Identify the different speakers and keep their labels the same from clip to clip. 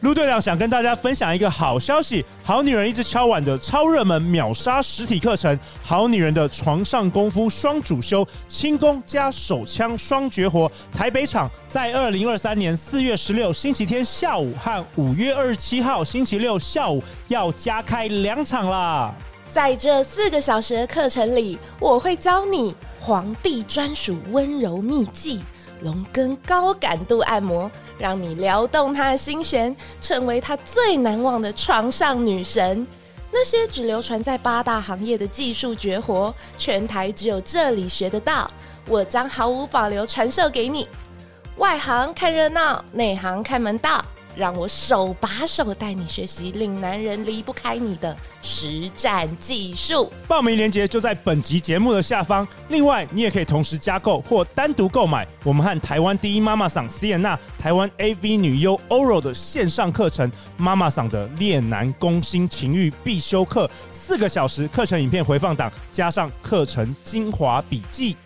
Speaker 1: 陆队长想跟大家分享一个好消息：好女人一直敲碗的超热门秒杀实体课程《好女人的床上功夫双主修》，轻功加手枪双绝活。台北场在二零二三年四月十六星期天下午和五月二十七号星期六下午要加开两场啦。
Speaker 2: 在这四个小时的课程里，我会教你皇帝专属温柔秘技——龙根高感度按摩。让你撩动他的心弦，成为他最难忘的床上女神。那些只流传在八大行业的技术绝活，全台只有这里学得到。我将毫无保留传授给你。外行看热闹，内行看门道。让我手把手带你学习，令男人离不开你的实战技术。
Speaker 1: 报名链接就在本集节目的下方。另外，你也可以同时加购或单独购买我们和台湾第一妈妈桑 Sienna、台湾 AV 女优 Oro 的线上课程《妈妈桑的恋男攻心情欲必修课》，四个小时课程影片回放档，加上课程精华笔记。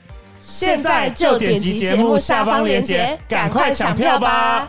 Speaker 2: 现在就点击节目下方链接，赶快抢票吧！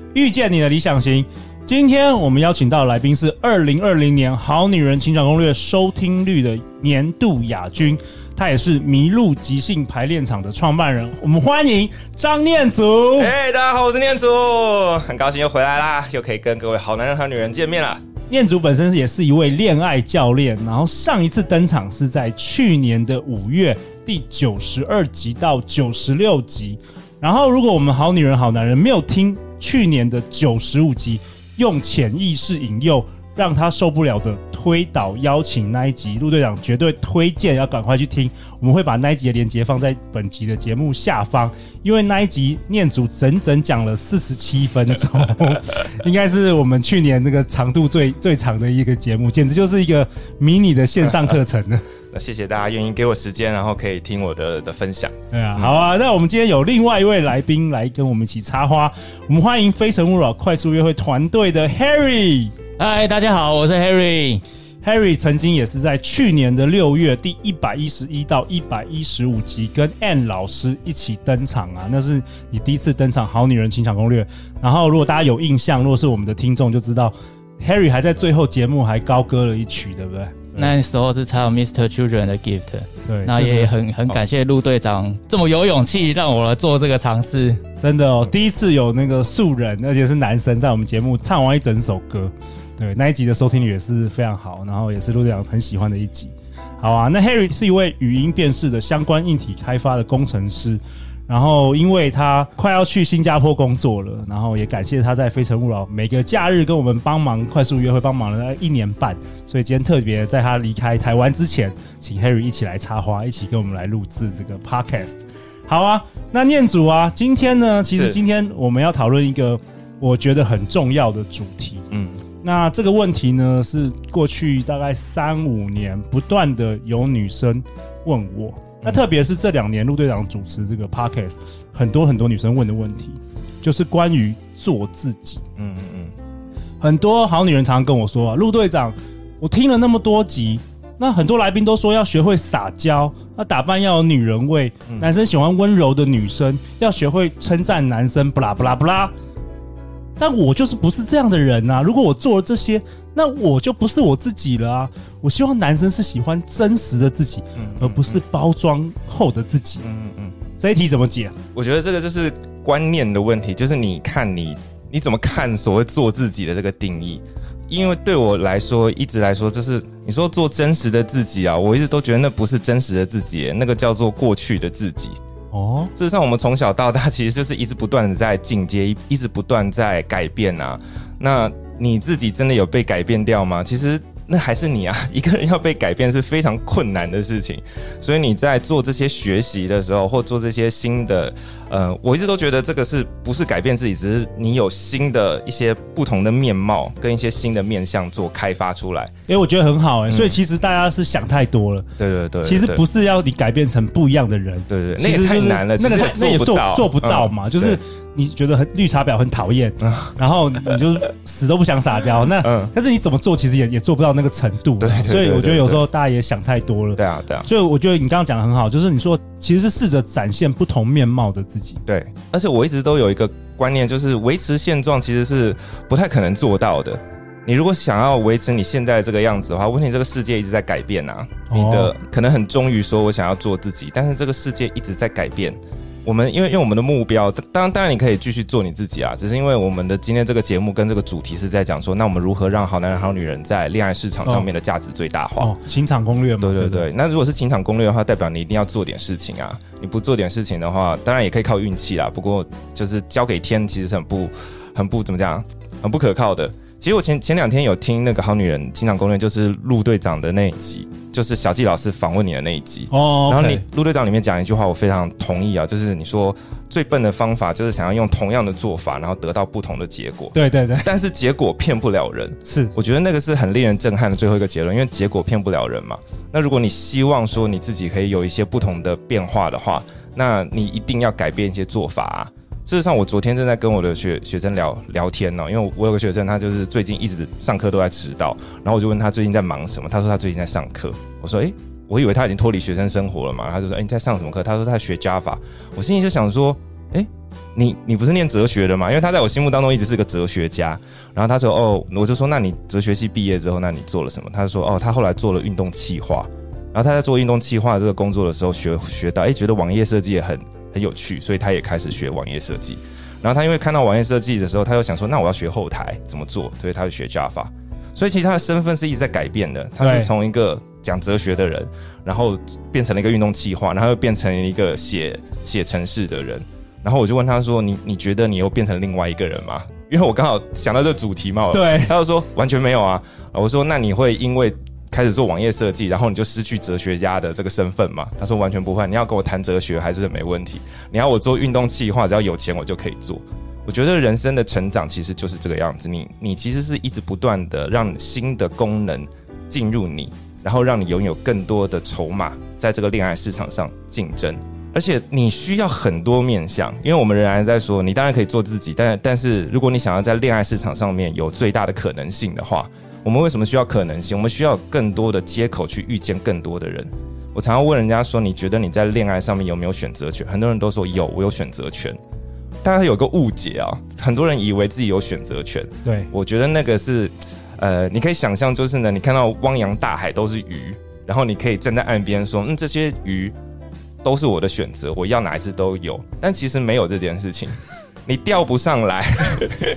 Speaker 1: 遇见你的理想型。今天我们邀请到的来宾是二零二零年《好女人情场攻略》收听率的年度亚军，他也是麋鹿即兴排练场的创办人。我们欢迎张念祖。
Speaker 3: 哎，大家好，我是念祖，很高兴又回来啦，又可以跟各位好男人、好女人见面了。
Speaker 1: 念祖本身也是一位恋爱教练，然后上一次登场是在去年的五月第九十二集到九十六集。然后，如果我们好女人、好男人没有听。去年的九十五集，用潜意识引诱让他受不了的推倒邀请那一集，陆队长绝对推荐要赶快去听。我们会把那一集的链接放在本集的节目下方，因为那一集念祖整整讲了四十七分钟，应该是我们去年那个长度最最长的一个节目，简直就是一个迷你的线上课程呢。
Speaker 3: 那谢谢大家愿意给我时间，然后可以听我的的分享。
Speaker 1: 对啊，好啊。那我们今天有另外一位来宾来跟我们一起插花，我们欢迎非诚勿扰快速约会团队的 Harry。
Speaker 4: 嗨，大家好，我是 Harry。
Speaker 1: Harry 曾经也是在去年的六月第一百一十一到一百一十五集跟 Ann 老师一起登场啊，那是你第一次登场《好女人情场攻略》。然后如果大家有印象，如果是我们的听众就知道，Harry 还在最后节目还高歌了一曲，对不对？
Speaker 4: 那时候是唱 Mr. Children 的 Gift，
Speaker 1: 对，
Speaker 4: 那也很很感谢陆队长这么有勇气让我来做这个尝试，
Speaker 1: 真的哦，第一次有那个素人，而且是男生在我们节目唱完一整首歌，对，那一集的收听率也是非常好，然后也是陆队长很喜欢的一集。好啊，那 Harry 是一位语音辨识的相关硬体开发的工程师。然后，因为他快要去新加坡工作了，然后也感谢他在非诚勿扰每个假日跟我们帮忙快速约会，帮忙了一年半。所以今天特别在他离开台湾之前，请 Harry 一起来插花，一起跟我们来录制这个 Podcast。好啊，那念祖啊，今天呢，其实今天我们要讨论一个我觉得很重要的主题。嗯，那这个问题呢，是过去大概三五年不断的有女生问我。那特别是这两年陆队长主持这个 podcast，很多很多女生问的问题，就是关于做自己。嗯嗯嗯，很多好女人常常跟我说啊，陆队长，我听了那么多集，那很多来宾都说要学会撒娇，那打扮要有女人味，男生喜欢温柔的女生，要学会称赞男生，不啦不啦不啦。但我就是不是这样的人啊！如果我做了这些，那我就不是我自己了啊！我希望男生是喜欢真实的自己，嗯嗯、而不是包装后的自己。嗯嗯嗯，这一题怎么解？
Speaker 3: 我觉得这个就是观念的问题，就是你看你你怎么看所谓做自己的这个定义？因为对我来说，一直来说，就是你说做真实的自己啊，我一直都觉得那不是真实的自己，那个叫做过去的自己。哦，事实上，我们从小到大其实就是一直不断的在进阶，一直不断在改变啊。那你自己真的有被改变掉吗？其实那还是你啊。一个人要被改变是非常困难的事情，所以你在做这些学习的时候，或做这些新的，呃，我一直都觉得这个是不是改变自己，只是你有新的一些不同的面貌跟一些新的面向做开发出来。
Speaker 1: 哎，我觉得很好哎、欸，所以其实大家是想太多了。
Speaker 3: 对对对，
Speaker 1: 其实不是要你改变成不一样的人。
Speaker 3: 对对，那也太难了，
Speaker 1: 那个那也做做不到嘛，就是。你觉得很绿茶婊很讨厌，嗯、然后你就死都不想撒娇，那、嗯、但是你怎么做，其实也也做不到那个程度。对，所以我觉得有时候大家也想太多了。
Speaker 3: 对啊，对啊。
Speaker 1: 所以我觉得你刚刚讲的很好，就是你说其实是试着展现不同面貌的自己。
Speaker 3: 对，而且我一直都有一个观念，就是维持现状其实是不太可能做到的。你如果想要维持你现在这个样子的话，问题这个世界一直在改变啊。哦、你的可能很忠于说我想要做自己，但是这个世界一直在改变。我们因为因为我们的目标，当然当然你可以继续做你自己啊，只是因为我们的今天这个节目跟这个主题是在讲说，那我们如何让好男人好女人在恋爱市场上面的价值最大化？哦，
Speaker 1: 情场攻略嘛。
Speaker 3: 对对对，那如果是情场攻略的话，代表你一定要做点事情啊！你不做点事情的话，当然也可以靠运气啦。不过就是交给天，其实是很不很不怎么讲，很不可靠的。其实我前前两天有听那个好女人情场攻略，就是陆队长的那一集，就是小纪老师访问你的那一集。哦。然后你陆队长里面讲一句话，我非常同意啊，就是你说最笨的方法就是想要用同样的做法，然后得到不同的结果。
Speaker 1: 对对对。
Speaker 3: 但是结果骗不了人。是。我觉得那个是很令人震撼的最后一个结论，因为结果骗不了人嘛。那如果你希望说你自己可以有一些不同的变化的话，那你一定要改变一些做法啊。事实上，我昨天正在跟我的学学生聊聊天呢，因为我有个学生，他就是最近一直上课都在迟到，然后我就问他最近在忙什么，他说他最近在上课。我说，诶，我以为他已经脱离学生生活了嘛，他就说，诶，你在上什么课？他说他在学 Java。我心里就想说，诶，你你不是念哲学的吗？因为他在我心目当中一直是个哲学家。然后他说，哦，我就说，那你哲学系毕业之后，那你做了什么？他就说，哦，他后来做了运动企划。然后他在做运动企划这个工作的时候学，学学到，诶，觉得网页设计也很。很有趣，所以他也开始学网页设计。然后他因为看到网页设计的时候，他又想说：“那我要学后台怎么做？”所以他就学 Java。所以其实他的身份是一直在改变的。他是从一个讲哲学的人，然后变成了一个运动计划，然后又变成一个写写程式的人。然后我就问他说：“你你觉得你又变成另外一个人吗？”因为我刚好想到这个主题嘛。对。他就说：“完全没有啊。”我说：“那你会因为？”开始做网页设计，然后你就失去哲学家的这个身份嘛？他说完全不会，你要跟我谈哲学还是没问题。你要我做运动计划，只要有钱我就可以做。我觉得人生的成长其实就是这个样子，你你其实是一直不断的让新的功能进入你，然后让你拥有更多的筹码，在这个恋爱市场上竞争。而且你需要很多面相，因为我们仍然在说，你当然可以做自己，但但是如果你想要在恋爱市场上面有最大的可能性的话。我们为什么需要可能性？我们需要更多的接口去遇见更多的人。我常常问人家说：“你觉得你在恋爱上面有没有选择权？”很多人都说有，我有选择权。大家有个误解啊，很多人以为自己有选择权。对，我觉得那个是，呃，你可以想象，就是呢，你看到汪洋大海都是鱼，然后你可以站在岸边说：“嗯，这些鱼都是我的选择，我要哪一只都有。”但其实没有这件事情。你钓不上来，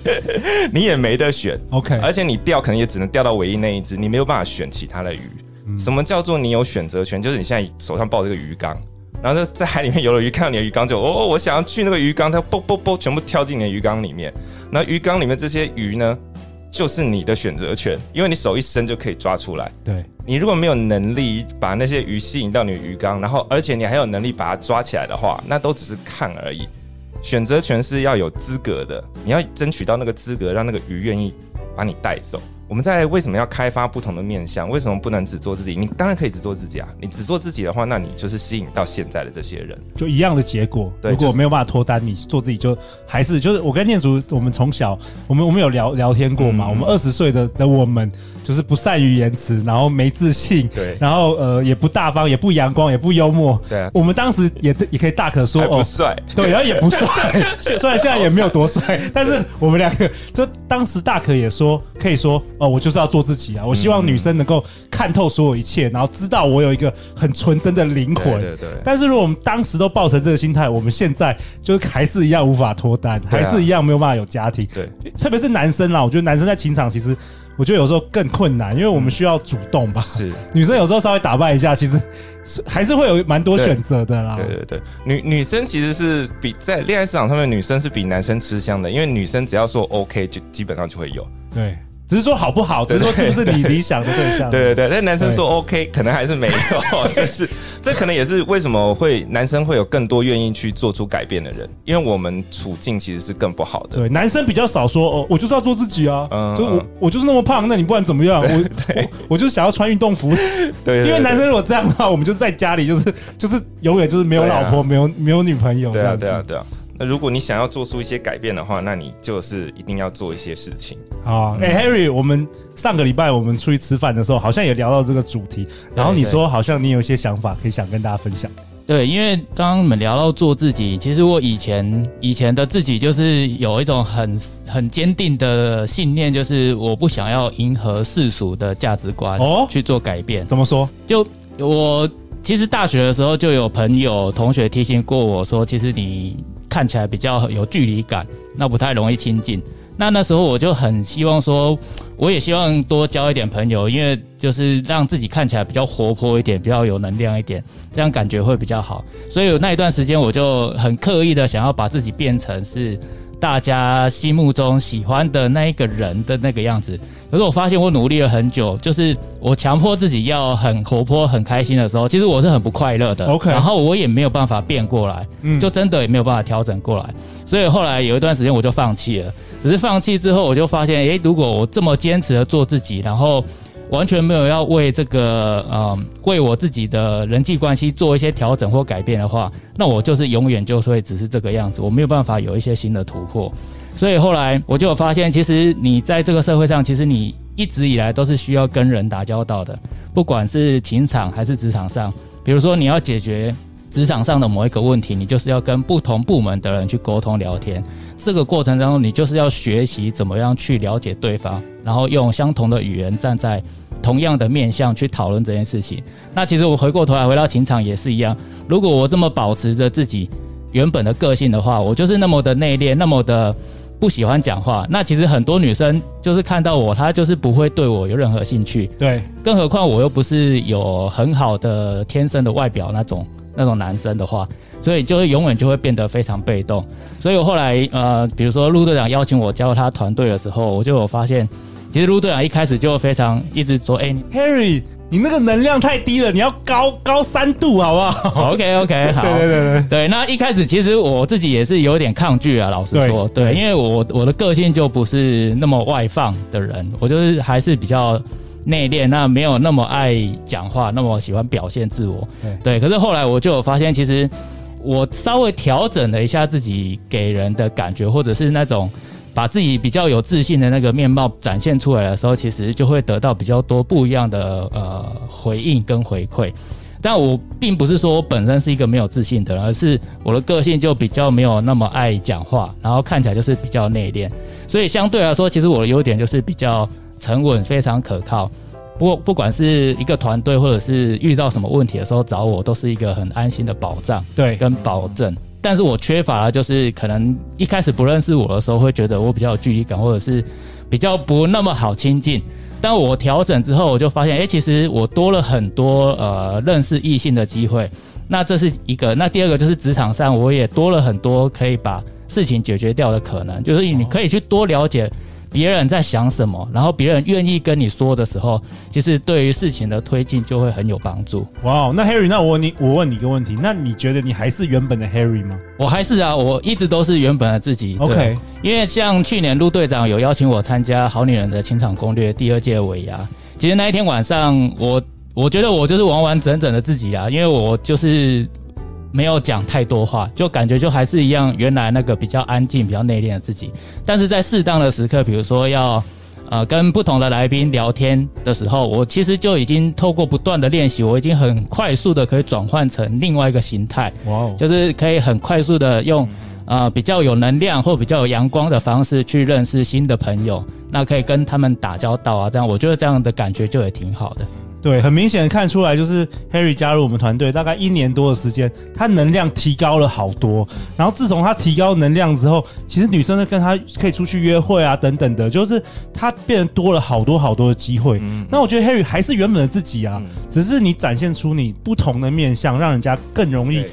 Speaker 3: 你也没得选。OK，而且你钓可能也只能钓到唯一那一只，你没有办法选其他的鱼。嗯、什么叫做你有选择权？就是你现在手上抱这个鱼缸，然后在海里面游了鱼，看到你的鱼缸就哦，我想要去那个鱼缸，它啵啵啵全部跳进你的鱼缸里面。那鱼缸里面这些鱼呢，就是你的选择权，因为你手一伸就可以抓出来。对，你如果没有能力把那些鱼吸引到你的鱼缸，然后而且你还有能力把它抓起来的话，那都只是看而已。选择权是要有资格的，你要争取到那个资格，让那个鱼愿意把你带走。我们在为什么要开发不同的面向？为什么不能只做自己？你当然可以只做自己啊！你只做自己的话，那你就是吸引到现在的这些人，就一样的结果。对，如果没有办法脱单，你做自己就还是就是我跟念祖，我们从小我们我们有聊聊天过嘛？嗯、我们二十岁的的我们就是不善于言辞，然后没自信，对，然后呃也不大方，也不阳光，也不幽默。对、啊，我们当时也也可以大可说哦，不帅，对，然后也不帅，虽然现在也没有多帅，但是我们两个就当时大可也说可以说。哦，我就是要做自己啊！我希望女生能够看透所有一切，然后知道我有一个很纯真的灵魂。对对对。但是如果我们当时都抱成这个心态，我们现在就还是一样无法脱单，还是一样没有办法有家庭。对，特别是男生啦，我觉得男生在情场其实，我觉得有时候更困难，因为我们需要主动吧。是，女生有时候稍微打扮一下，其实还是会有蛮多选择的啦。对对对，女女生其实是比在恋爱市场上面，女生是比男生吃香的，因为女生只要说 OK，就基本上就会有。对。
Speaker 1: 只是说好不好，只是说是不是你理想的对象？
Speaker 3: 对对对，但男生说 OK，可能还是没有，这是这可能也是为什么会男生会有更多愿意去做出改变的人，因为我们处境其实是更不好的。
Speaker 1: 对，男生比较少说哦，我就是要做自己啊，
Speaker 3: 嗯
Speaker 1: 就我我就是那么胖，那你不管怎么样，我 我我就是想要穿运动服。
Speaker 3: 对，
Speaker 1: 因为男生如果这样的话，我们就在家里就是就是永远就是没有老婆，没有没有女朋友。
Speaker 3: 对啊，对啊，对啊。那如果你想要做出一些改变的话，那你就是一定要做一些事情。
Speaker 1: 好，哎，Harry，我们上个礼拜我们出去吃饭的时候，好像也聊到这个主题。然后你说好像你有一些想法可以想跟大家分享。
Speaker 4: 对，因为刚刚你们聊到做自己，其实我以前以前的自己就是有一种很很坚定的信念，就是我不想要迎合世俗的价值观哦去做改变。
Speaker 1: 怎么说？
Speaker 4: 就我其实大学的时候就有朋友同学提醒过我说，其实你。看起来比较有距离感，那不太容易亲近。那那时候我就很希望说，我也希望多交一点朋友，因为就是让自己看起来比较活泼一点，比较有能量一点，这样感觉会比较好。所以那一段时间我就很刻意的想要把自己变成是。大家心目中喜欢的那一个人的那个样子，可是我发现我努力了很久，就是我强迫自己要很活泼、很开心的时候，其实我是很不快乐的。
Speaker 1: OK，
Speaker 4: 然后我也没有办法变过来，嗯，就真的也没有办法调整过来。所以后来有一段时间我就放弃了。只是放弃之后，我就发现，诶，如果我这么坚持的做自己，然后。完全没有要为这个呃，为我自己的人际关系做一些调整或改变的话，那我就是永远就是会只是这个样子，我没有办法有一些新的突破。所以后来我就发现，其实你在这个社会上，其实你一直以来都是需要跟人打交道的，不管是情场还是职场上。比如说你要解决职场上的某一个问题，你就是要跟不同部门的人去沟通聊天。这个过程当中，你就是要学习怎么样去了解对方，然后用相同的语言，站在同样的面向去讨论这件事情。那其实我回过头来回到情场也是一样，如果我这么保持着自己原本的个性的话，我就是那么的内敛，那么的不喜欢讲话。那其实很多女生就是看到我，她就是不会对我有任何兴趣。
Speaker 1: 对，
Speaker 4: 更何况我又不是有很好的天生的外表那种。那种男生的话，所以就是永远就会变得非常被动。所以我后来呃，比如说陆队长邀请我加入他团队的时候，我就有发现，其实陆队长一开始就非常一直说：“哎、欸、
Speaker 1: ，Harry，你那个能量太低了，你要高高三度，好不好
Speaker 4: ？”OK OK，好，
Speaker 1: 对对对对
Speaker 4: 对。那一开始其实我自己也是有点抗拒啊，老实说，对，对，因为我我的个性就不是那么外放的人，我就是还是比较。内敛，那没有那么爱讲话，那么喜欢表现自我。对，可是后来我就有发现，其实我稍微调整了一下自己给人的感觉，或者是那种把自己比较有自信的那个面貌展现出来的时候，其实就会得到比较多不一样的呃回应跟回馈。但我并不是说我本身是一个没有自信的人，而是我的个性就比较没有那么爱讲话，然后看起来就是比较内敛。所以相对来说，其实我的优点就是比较。沉稳，非常可靠。不过不管是一个团队，或者是遇到什么问题的时候找我，都是一个很安心的保障，
Speaker 1: 对，
Speaker 4: 跟保证。但是我缺乏的就是可能一开始不认识我的时候，会觉得我比较有距离感，或者是比较不那么好亲近。但我调整之后，我就发现，哎，其实我多了很多呃认识异性的机会。那这是一个。那第二个就是职场上，我也多了很多可以把事情解决掉的可能，就是你可以去多了解。别人在想什么，然后别人愿意跟你说的时候，其实对于事情的推进就会很有帮助。
Speaker 1: 哇，那 Harry，那我问你，我问你一个问题，那你觉得你还是原本的 Harry 吗？
Speaker 4: 我还是啊，我一直都是原本的自己。
Speaker 1: OK，
Speaker 4: 因为像去年陆队长有邀请我参加《好女人的情场攻略》第二届尾牙，其实那一天晚上，我我觉得我就是完完整整的自己啊，因为我就是。没有讲太多话，就感觉就还是一样，原来那个比较安静、比较内敛的自己。但是在适当的时刻，比如说要呃跟不同的来宾聊天的时候，我其实就已经透过不断的练习，我已经很快速的可以转换成另外一个形态。哇哦，就是可以很快速的用呃比较有能量或比较有阳光的方式去认识新的朋友，那可以跟他们打交道啊，这样我觉得这样的感觉就也挺好的。
Speaker 1: 对，很明显看出来，就是 Harry 加入我们团队大概一年多的时间，他能量提高了好多。然后自从他提高能量之后，其实女生呢跟他可以出去约会啊等等的，就是他变得多了好多好多的机会。嗯，那我觉得 Harry 还是原本的自己啊，只是你展现出你不同的面相，让人家更容易，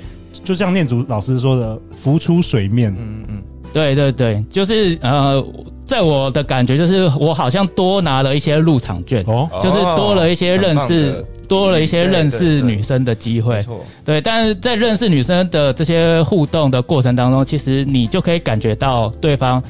Speaker 1: 就像念祖老师说的，浮出水面。嗯嗯，
Speaker 4: 对对对，就是呃。在我的感觉就是，我好像多拿了一些入场券，哦，就是多了一些认识，多了一些认识女生的机会。对，但是在认识女生的这些互动的过程当中，其实你就可以感觉到对方。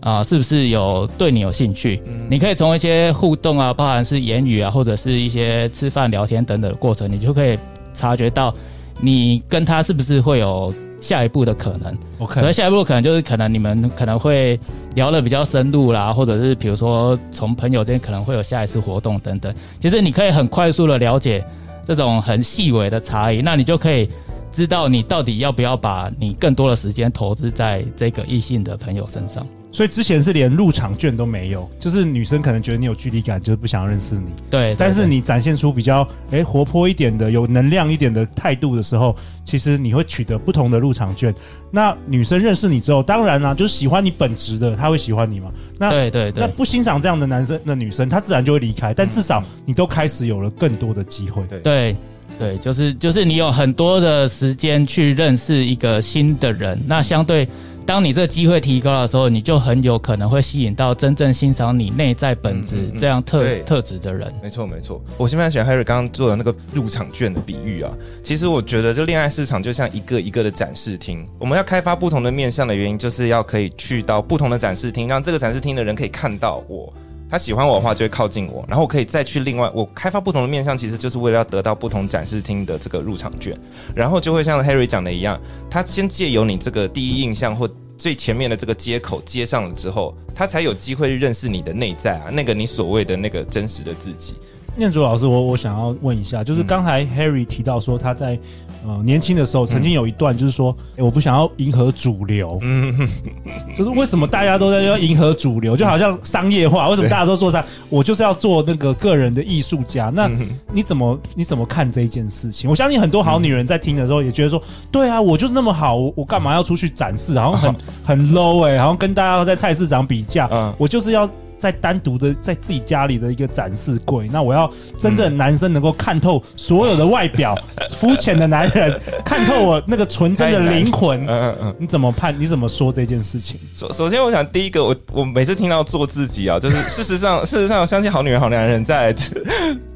Speaker 4: 啊，是不是有对你有兴趣？嗯、你可以从一些互动啊，包含是言语啊，或者是一些吃饭聊天等等的过程，你就可以察觉到你跟他是不是会有下一步的可能。OK，所以下一步可能就是可能你们可能会聊的比较深入啦，或者是比如说从朋友之间可能会有下一次活动等等。其实你可以很快速的了解这种很细微的差异，那你就可以知道你到底要不要把你更多的时间投资在这个异性的朋友身上。
Speaker 1: 所以之前是连入场券都没有，就是女生可能觉得你有距离感，就是不想认识你。
Speaker 4: 对，
Speaker 1: 但是你展现出比较诶活泼一点的、有能量一点的态度的时候，其实你会取得不同的入场券。那女生认识你之后，当然啦、啊，就是喜欢你本质的，她会喜欢你嘛。那
Speaker 4: 对对对，
Speaker 1: 那不欣赏这样的男生的女生，她自然就会离开。但至少你都开始有了更多的机会。
Speaker 4: 对对对，就是就是你有很多的时间去认识一个新的人，那相对。当你这个机会提高的时候，你就很有可能会吸引到真正欣赏你内在本质这样特、特质的人。
Speaker 3: 没错，没错。我现在喜欢 Harry 刚刚做的那个入场券的比喻啊。其实我觉得，就恋爱市场就像一个一个的展示厅。我们要开发不同的面向的原因，就是要可以去到不同的展示厅，让这个展示厅的人可以看到我。他喜欢我的话，就会靠近我，然后我可以再去另外我开发不同的面向，其实就是为了要得到不同展示厅的这个入场券，然后就会像 Harry 讲的一样，他先借由你这个第一印象或。最前面的这个接口接上了之后，他才有机会认识你的内在啊，那个你所谓的那个真实的自己。
Speaker 1: 念祖老师，我我想要问一下，就是刚才 Harry 提到说他在。呃，年轻的时候曾经有一段，就是说，我不想要迎合主流，嗯，就是为什么大家都在要迎合主流，就好像商业化，为什么大家都做商？我就是要做那个个人的艺术家。那你怎么你怎么看这一件事情？我相信很多好女人在听的时候也觉得说，对啊，我就是那么好，我干嘛要出去展示？好像很很 low 哎、欸，好像跟大家在菜市场比价，我就是要。在单独的在自己家里的一个展示柜，那我要真正男生能够看透所有的外表，肤浅的男人看透我那个纯真的灵魂。嗯嗯嗯，你怎么判？你怎么说这件事情？
Speaker 3: 首首先，我想第一个，我我每次听到做自己啊，就是事实上，事实上，我相信好女人、好男人在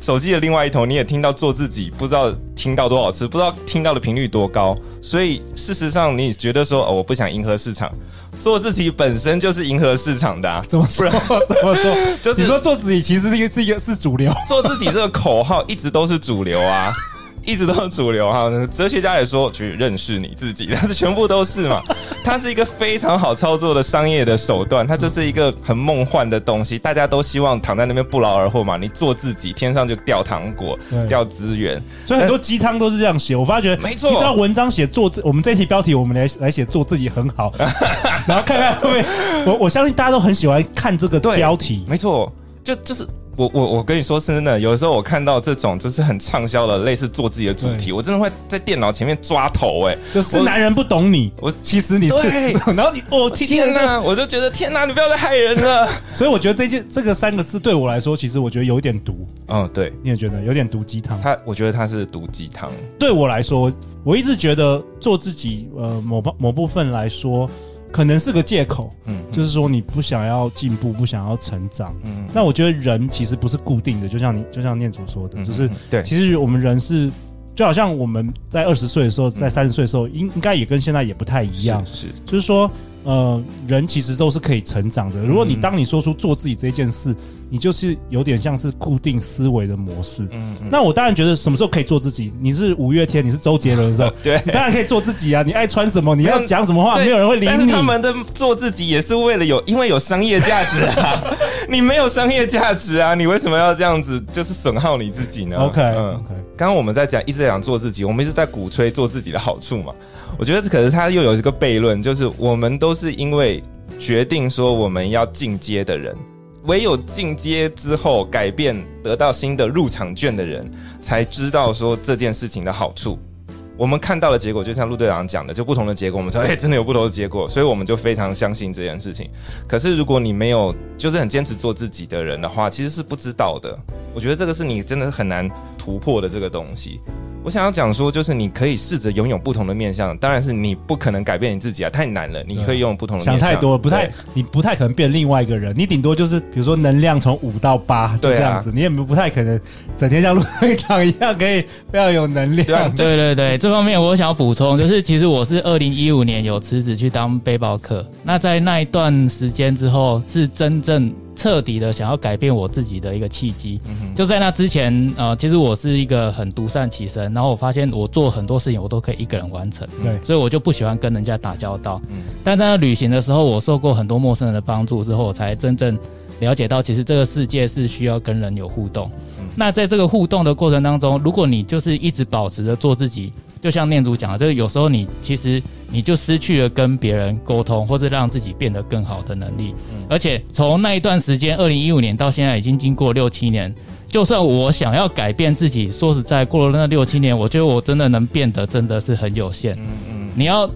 Speaker 3: 手机的另外一头，你也听到做自己，不知道听到多少次，不知道听到的频率多高。所以事实上，你觉得说，哦，我不想迎合市场。做自己本身就是迎合市场的，啊，
Speaker 1: 怎么说？怎么说？就是你说做自己其实是一个是一个是主流，
Speaker 3: 做自己这个口号一直都是主流啊。一直都是主流哈，哲学家也说去认识你自己，但是全部都是嘛。它是一个非常好操作的商业的手段，它就是一个很梦幻的东西，大家都希望躺在那边不劳而获嘛。你做自己，天上就掉糖果，掉资源，
Speaker 1: 所以很多鸡汤都是这样写。我发觉 没错，你知道文章写做自，我们这题标题我们来来写做自己很好，然后看看会不会，我我相信大家都很喜欢看这个标题，
Speaker 3: 没错，就就是。我我我跟你说，真的，有的时候我看到这种就是很畅销的类似做自己的主题，我真的会在电脑前面抓头哎、欸，
Speaker 1: 就是男人不懂你，我其实你是，
Speaker 3: 对 然后你我天天哪，我就觉得天哪，你不要再害人了。
Speaker 1: 所以我觉得这件这个三个字对我来说，其实我觉得有点毒。
Speaker 3: 嗯，对，
Speaker 1: 你也觉得有点毒鸡汤？
Speaker 3: 他我觉得他是毒鸡汤。
Speaker 1: 对我来说，我一直觉得做自己，呃，某某部分来说。可能是个借口，嗯，就是说你不想要进步，不想要成长，嗯，那我觉得人其实不是固定的，就像你，就像念祖说的，就是对，其实我们人是，就好像我们在二十岁的时候，在三十岁的时候，应应该也跟现在也不太一样，是，就是说，呃，人其实都是可以成长的。如果你当你说出做自己这件事。你就是有点像是固定思维的模式，嗯，嗯，那我当然觉得什么时候可以做自己？你是五月天，你是周杰伦的时候，对，你当然可以做自己啊！你爱穿什么，你要讲什么话，没有人会理你。但是
Speaker 3: 他们的做自己也是为了有，因为有商业价值啊！你没有商业价值啊，你为什么要这样子，就是损耗你自己呢
Speaker 1: ？OK，
Speaker 3: 嗯，OK。刚刚我们在讲，一直在讲做自己，我们一直在鼓吹做自己的好处嘛。我觉得可是他又有一个悖论，就是我们都是因为决定说我们要进阶的人。唯有进阶之后改变，得到新的入场券的人，才知道说这件事情的好处。我们看到的结果，就像陆队长讲的，就不同的结果。我们说，哎，真的有不同的结果，所以我们就非常相信这件事情。可是，如果你没有，就是很坚持做自己的人的话，其实是不知道的。我觉得这个是你真的很难突破的这个东西。我想要讲说，就是你可以试着拥有不同的面相，当然是你不可能改变你自己啊，太难了。你可以拥有不同的面向，
Speaker 1: 想太多，不太，你不太可能变另外一个人。你顶多就是，比如说能量从五到八，就这样子，啊、你也不太可能整天像陆会长一样可以非常有能量。
Speaker 4: 对、啊就是、对对对，这方面我想要补充，就是其实我是二零一五年有辞职去当背包客，那在那一段时间之后，是真正。彻底的想要改变我自己的一个契机，就在那之前，呃，其实我是一个很独善其身，然后我发现我做很多事情我都可以一个人完成，对，所以我就不喜欢跟人家打交道。嗯，但在那旅行的时候，我受过很多陌生人的帮助之后，我才真正了解到，其实这个世界是需要跟人有互动。那在这个互动的过程当中，如果你就是一直保持着做自己。就像念祖讲的，就是有时候你其实你就失去了跟别人沟通，或是让自己变得更好的能力。嗯、而且从那一段时间，二零一五年到现在已经经过六七年，就算我想要改变自己，说实在，过了那六七年，我觉得我真的能变得真的是很有限。嗯嗯，你要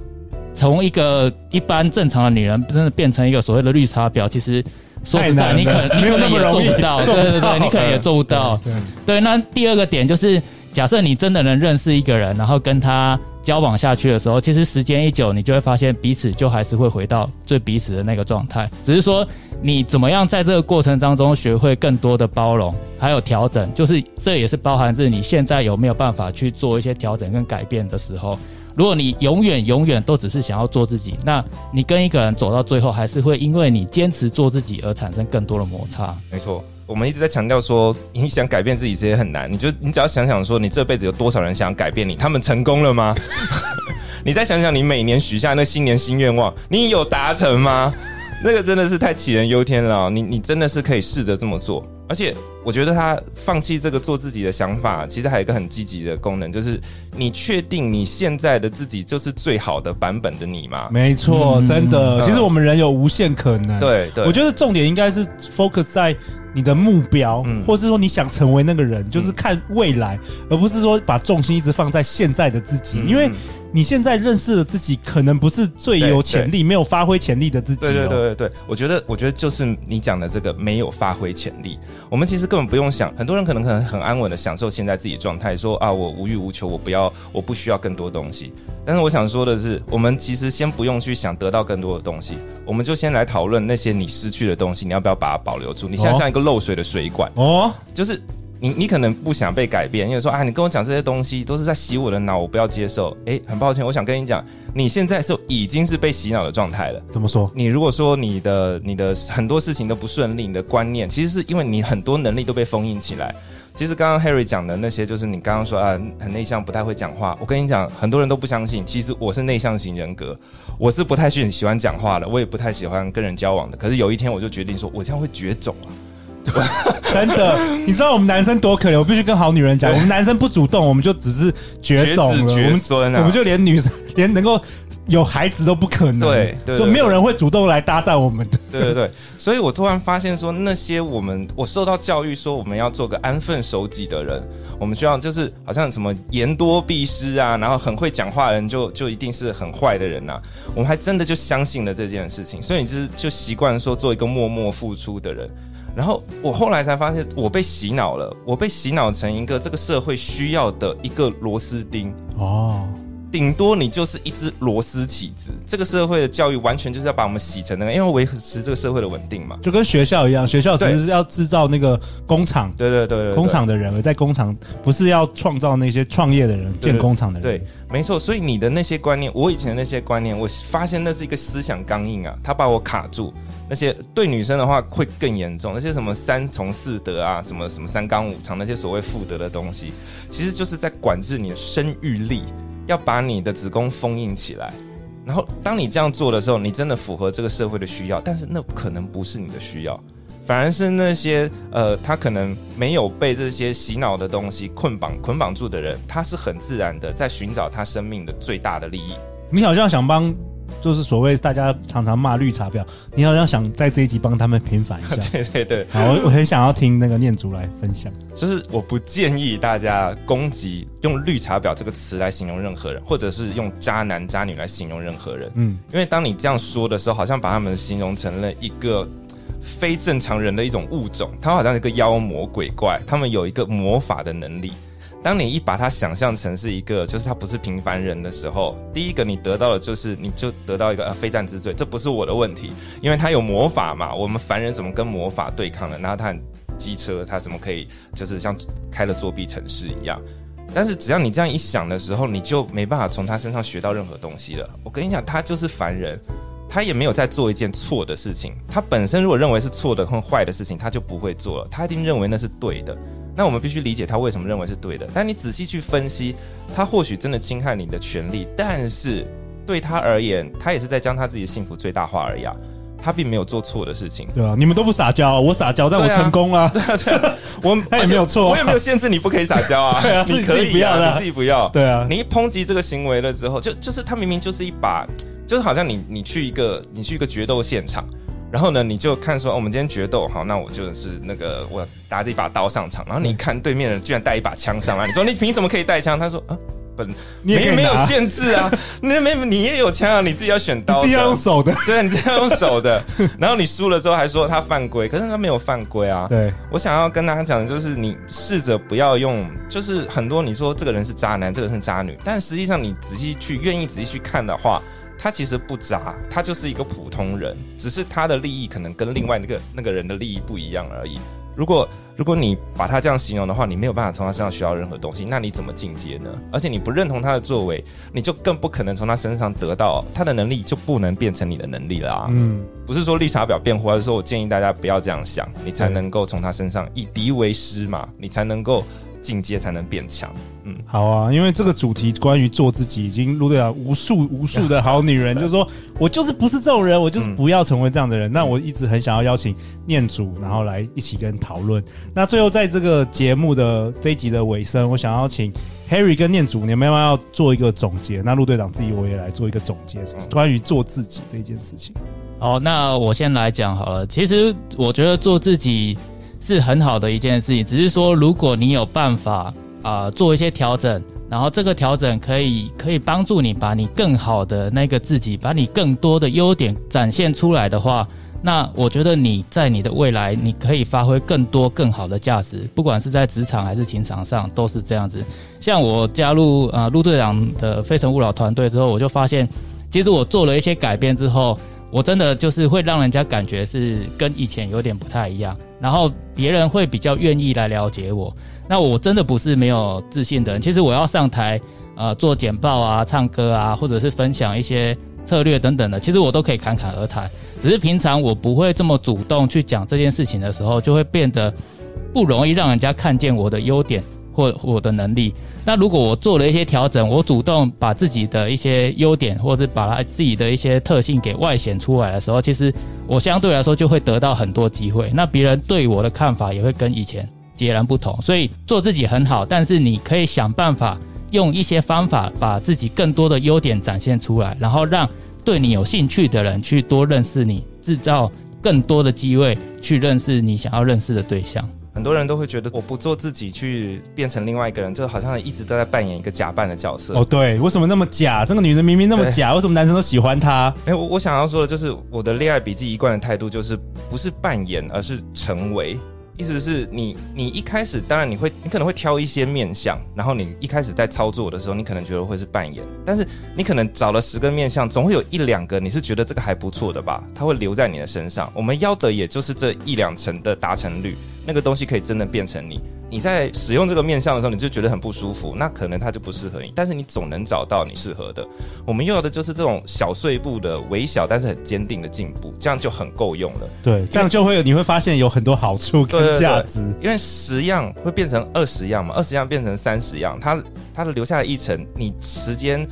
Speaker 4: 从一个一般正常的女人，真的变成一个所谓的绿茶婊，其实说实在，你可能你可能也做不到。对对对，你可能也做不到。对，对，那第二个点就是。假设你真的能认识一个人，然后跟他交往下去的时候，其实时间一久，你就会发现彼此就还是会回到最彼此的那个状态。只是说你怎么样在这个过程当中学会更多的包容，还有调整，就是这也是包含着你现在有没有办法去做一些调整跟改变的时候。如果你永远永远都只是想要做自己，那你跟一个人走到最后，还是会因为你坚持做自己而产生更多的摩擦。
Speaker 3: 没错，我们一直在强调说，你想改变自己，这些很难。你就你只要想想说，你这辈子有多少人想改变你，他们成功了吗？你再想想，你每年许下那新年新愿望，你有达成吗？那个真的是太杞人忧天了。你你真的是可以试着这么做。而且我觉得他放弃这个做自己的想法，其实还有一个很积极的功能，就是你确定你现在的自己就是最好的版本的你吗？
Speaker 1: 没错，真的。其实我们人有无限可能。
Speaker 3: 对对，
Speaker 1: 我觉得重点应该是 focus 在你的目标，嗯，或是说你想成为那个人，就是看未来，而不是说把重心一直放在现在的自己，因为。你现在认识的自己，可能不是最有潜力、没有发挥潜力的自己。对
Speaker 3: 对对对对，我觉得，我觉得就是你讲的这个没有发挥潜力。我们其实根本不用想，很多人可能可能很安稳的享受现在自己状态，说啊，我无欲无求，我不要，我不需要更多东西。但是我想说的是，我们其实先不用去想得到更多的东西，我们就先来讨论那些你失去的东西，你要不要把它保留住？你现在像一个漏水的水管哦，就是。你你可能不想被改变，因为说啊，你跟我讲这些东西都是在洗我的脑，我不要接受。诶，很抱歉，我想跟你讲，你现在是已经是被洗脑的状态了。
Speaker 1: 怎么说？
Speaker 3: 你如果说你的你的很多事情都不顺利，你的观念其实是因为你很多能力都被封印起来。其实刚刚 Harry 讲的那些，就是你刚刚说啊，很内向，不太会讲话。我跟你讲，很多人都不相信，其实我是内向型人格，我是不太喜喜欢讲话的，我也不太喜欢跟人交往的。可是有一天我就决定说，我这样会绝种啊。
Speaker 1: 真的，你知道我们男生多可怜？我必须跟好女人讲，我们男生不主动，我们就只是绝种了，
Speaker 3: 绝孙啊！
Speaker 1: 我们就连女生连能够有孩子都不可能，
Speaker 3: 对，对，
Speaker 1: 就没有人会主动来搭讪我们的。
Speaker 3: 对对对，所以我突然发现说，那些我们我受到教育说我们要做个安分守己的人，我们需要就是好像什么言多必失啊，然后很会讲话的人就就一定是很坏的人呐、啊，我们还真的就相信了这件事情，所以你就是就习惯说做一个默默付出的人。然后我后来才发现，我被洗脑了。我被洗脑成一个这个社会需要的一个螺丝钉哦，顶多你就是一只螺丝起子。这个社会的教育完全就是要把我们洗成那个，因为维持这个社会的稳定嘛。
Speaker 1: 就跟学校一样，学校其实是要制造那个工厂，
Speaker 3: 对对对，對，
Speaker 1: 工厂的人，而在工厂不是要创造那些创业的人，建工厂的人。
Speaker 3: 对，没错。所以你的那些观念，我以前的那些观念，我发现那是一个思想刚硬啊，它把我卡住。那些对女生的话会更严重，那些什么三从四德啊，什么什么三纲五常，那些所谓妇德的东西，其实就是在管制你的生育力，要把你的子宫封印起来。然后当你这样做的时候，你真的符合这个社会的需要，但是那可能不是你的需要，反而是那些呃，他可能没有被这些洗脑的东西捆绑捆绑住的人，他是很自然的在寻找他生命的最大的利益。
Speaker 1: 你好像想帮。就是所谓大家常常骂绿茶婊，你好像想在这一集帮他们平反一下。
Speaker 3: 对对对，
Speaker 1: 好，我我很想要听那个念祖来分享。
Speaker 3: 就是我不建议大家攻击用绿茶婊这个词来形容任何人，或者是用渣男渣女来形容任何人。嗯，因为当你这样说的时候，好像把他们形容成了一个非正常人的一种物种，他们好像一个妖魔鬼怪，他们有一个魔法的能力。当你一把他想象成是一个，就是他不是平凡人的时候，第一个你得到的就是，你就得到一个呃非战之罪，这不是我的问题，因为他有魔法嘛，我们凡人怎么跟魔法对抗呢？然后他很机车，他怎么可以就是像开了作弊程式一样？但是只要你这样一想的时候，你就没办法从他身上学到任何东西了。我跟你讲，他就是凡人，他也没有在做一件错的事情。他本身如果认为是错的或坏的事情，他就不会做了。他一定认为那是对的。那我们必须理解他为什么认为是对的。但你仔细去分析，他或许真的侵害你的权利，但是对他而言，他也是在将他自己的幸福最大化而已啊。他并没有做错的事情，
Speaker 1: 对啊，你们都不撒娇，我撒娇，但我成功了，
Speaker 3: 对啊，对啊，我 他也没有错，我也没有限制你不可以撒娇啊，对啊，你可以不要的，你自己不要，
Speaker 1: 对啊，
Speaker 3: 你一抨击这个行为了之后，就就是他明明就是一把，就是好像你你去一个你去一个决斗现场，然后呢，你就看说，哦，我们今天决斗，好，那我就是那个我拿着一把刀上场，然后你看对面人居然带一把枪上来，你说你凭什么可以带枪？他说啊。本你也没有限制啊，你没你也有枪啊，你自己要选刀，
Speaker 1: 自己要用手的，
Speaker 3: 对，你自己要用手的。然后你输了之后还说他犯规，可是他没有犯规啊。
Speaker 1: 对，
Speaker 3: 我想要跟大家讲的就是，你试着不要用，就是很多你说这个人是渣男，这个人是渣女，但实际上你仔细去愿意仔细去看的话，他其实不渣，他就是一个普通人，只是他的利益可能跟另外那个那个人的利益不一样而已。如果如果你把他这样形容的话，你没有办法从他身上学到任何东西，那你怎么进阶呢？而且你不认同他的作为，你就更不可能从他身上得到他的能力，就不能变成你的能力啦。嗯，不是说绿茶婊辩护，而是说我建议大家不要这样想，你才能够从他身上以敌为师嘛，你才能够。进阶才能变强。嗯，
Speaker 1: 好啊，因为这个主题关于做自己，已经陆队长无数无数的好女人，就是说我就是不是这种人，我就是不要成为这样的人。嗯、那我一直很想要邀请念祖，然后来一起跟讨论。那最后在这个节目的这一集的尾声，我想要请 Harry 跟念祖，你们要不要做一个总结？那陆队长自己我也来做一个总结，关于做自己这件事情。
Speaker 4: 好，那我先来讲好了。其实我觉得做自己。是很好的一件事情，只是说，如果你有办法啊、做一些调整，然后这个调整可以可以帮助你把你更好的那个自己，把你更多的优点展现出来的话，那我觉得你在你的未来，你可以发挥更多更好的价值，不管是在职场还是情场上，都是这样子。像我加入啊陆队长的非诚勿扰团队之后，我就发现，其实我做了一些改变之后。我真的就是会让人家感觉是跟以前有点不太一样，然后别人会比较愿意来了解我。那我真的不是没有自信的人，其实我要上台呃做简报啊、唱歌啊，或者是分享一些策略等等的，其实我都可以侃侃而谈。只是平常我不会这么主动去讲这件事情的时候，就会变得不容易让人家看见我的优点。或我的能力，那如果我做了一些调整，我主动把自己的一些优点，或者是把他自己的一些特性给外显出来的时候，其实我相对来说就会得到很多机会。那别人对我的看法也会跟以前截然不同。所以做自己很好，但是你可以想办法用一些方法把自己更多的优点展现出来，然后让对你有兴趣的人去多认识你，制造更多的机会去认识你想要认识的对象。
Speaker 3: 很多人都会觉得我不做自己去变成另外一个人，就好像一直都在扮演一个假扮的角色。
Speaker 1: 哦，对，为什么那么假？这个女人明明那么假，为什么男生都喜欢她？
Speaker 3: 哎，我我想要说的就是，我的恋爱笔记一贯的态度就是，不是扮演，而是成为。意思是你，你一开始当然你会，你可能会挑一些面相，然后你一开始在操作的时候，你可能觉得会是扮演，但是你可能找了十个面相，总会有一两个你是觉得这个还不错的吧，它会留在你的身上。我们要的也就是这一两成的达成率，那个东西可以真的变成你。你在使用这个面相的时候，你就觉得很不舒服，那可能它就不适合你。但是你总能找到你适合的。我们要的就是这种小碎步的微小，但是很坚定的进步，这样就很够用了。
Speaker 1: 对，这样就会你会发现有很多好处跟价值。
Speaker 3: 因为十样会变成二十样嘛，二十样变成三十样，它它的留下来一层，你时间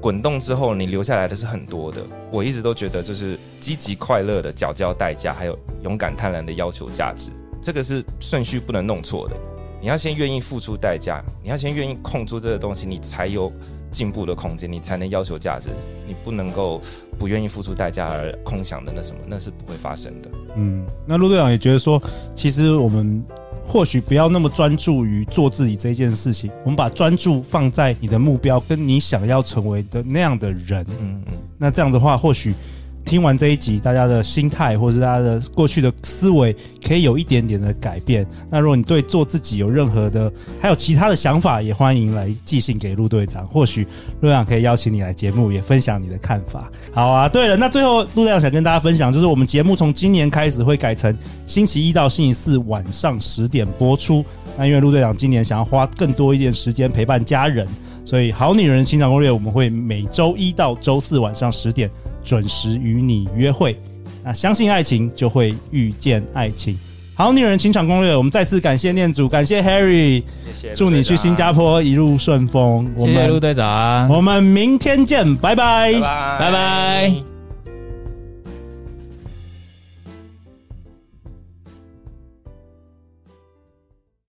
Speaker 3: 滚动之后，你留下来的是很多的。我一直都觉得，就是积极快乐的缴交代价，还有勇敢贪婪的要求价值。这个是顺序不能弄错的，你要先愿意付出代价，你要先愿意空出这个东西，你才有进步的空间，你才能要求价值。你不能够不愿意付出代价而空想的那什么，那是不会发生的。
Speaker 1: 嗯，那陆队长也觉得说，其实我们或许不要那么专注于做自己这件事情，我们把专注放在你的目标跟你想要成为的那样的人。嗯嗯，那这样的话，或许。听完这一集，大家的心态或是大家的过去的思维可以有一点点的改变。那如果你对做自己有任何的，还有其他的想法，也欢迎来寄信给陆队长，或许陆队长可以邀请你来节目，也分享你的看法。好啊，对了，那最后陆队长想跟大家分享，就是我们节目从今年开始会改成星期一到星期四晚上十点播出。那因为陆队长今年想要花更多一点时间陪伴家人，所以《好女人情场攻略》我们会每周一到周四晚上十点。准时与你约会，那相信爱情就会遇见爱情。好女人情场攻略，我们再次感谢念祖，感谢 Harry，
Speaker 3: 谢谢，
Speaker 1: 祝你去新加坡一路顺风。
Speaker 4: 谢谢陆队长，
Speaker 1: 我们明天见，拜拜，
Speaker 3: 拜拜。
Speaker 4: 拜拜。